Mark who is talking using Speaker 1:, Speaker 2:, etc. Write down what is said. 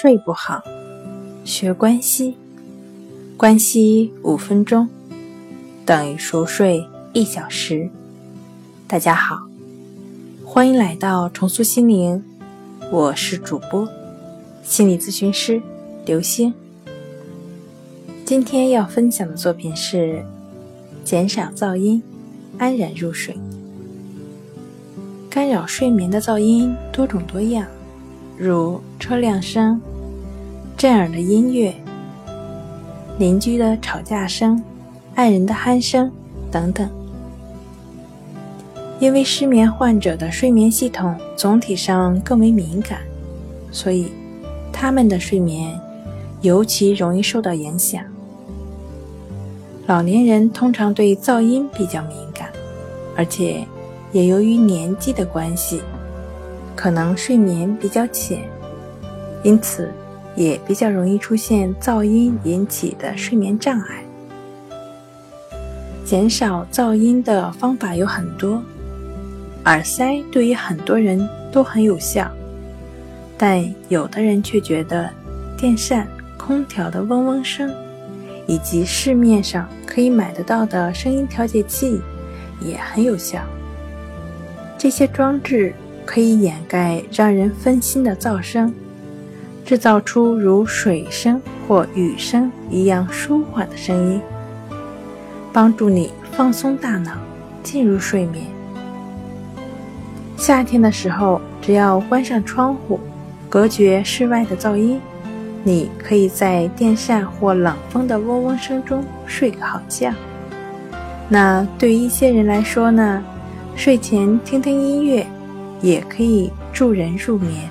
Speaker 1: 睡不好，学关西，关西五分钟等于熟睡一小时。大家好，欢迎来到重塑心灵，我是主播心理咨询师刘星。今天要分享的作品是减少噪音，安然入睡。干扰睡眠的噪音多种多样。如车辆声、震耳的音乐、邻居的吵架声、爱人的鼾声等等。因为失眠患者的睡眠系统总体上更为敏感，所以他们的睡眠尤其容易受到影响。老年人通常对噪音比较敏感，而且也由于年纪的关系。可能睡眠比较浅，因此也比较容易出现噪音引起的睡眠障碍。减少噪音的方法有很多，耳塞对于很多人都很有效，但有的人却觉得电扇、空调的嗡嗡声，以及市面上可以买得到的声音调节器也很有效。这些装置。可以掩盖让人分心的噪声，制造出如水声或雨声一样舒缓的声音，帮助你放松大脑，进入睡眠。夏天的时候，只要关上窗户，隔绝室外的噪音，你可以在电扇或冷风的嗡嗡声中睡个好觉。那对于一些人来说呢，睡前听听音乐。也可以助人入眠。